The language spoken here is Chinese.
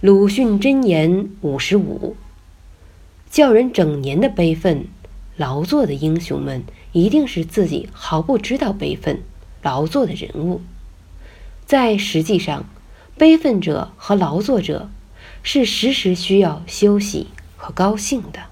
鲁迅箴言五十五叫人整年的悲愤劳作的英雄们一定是自己毫不知道悲愤劳作的人物。在实际上悲愤者和劳作者是时时需要休息和高兴的。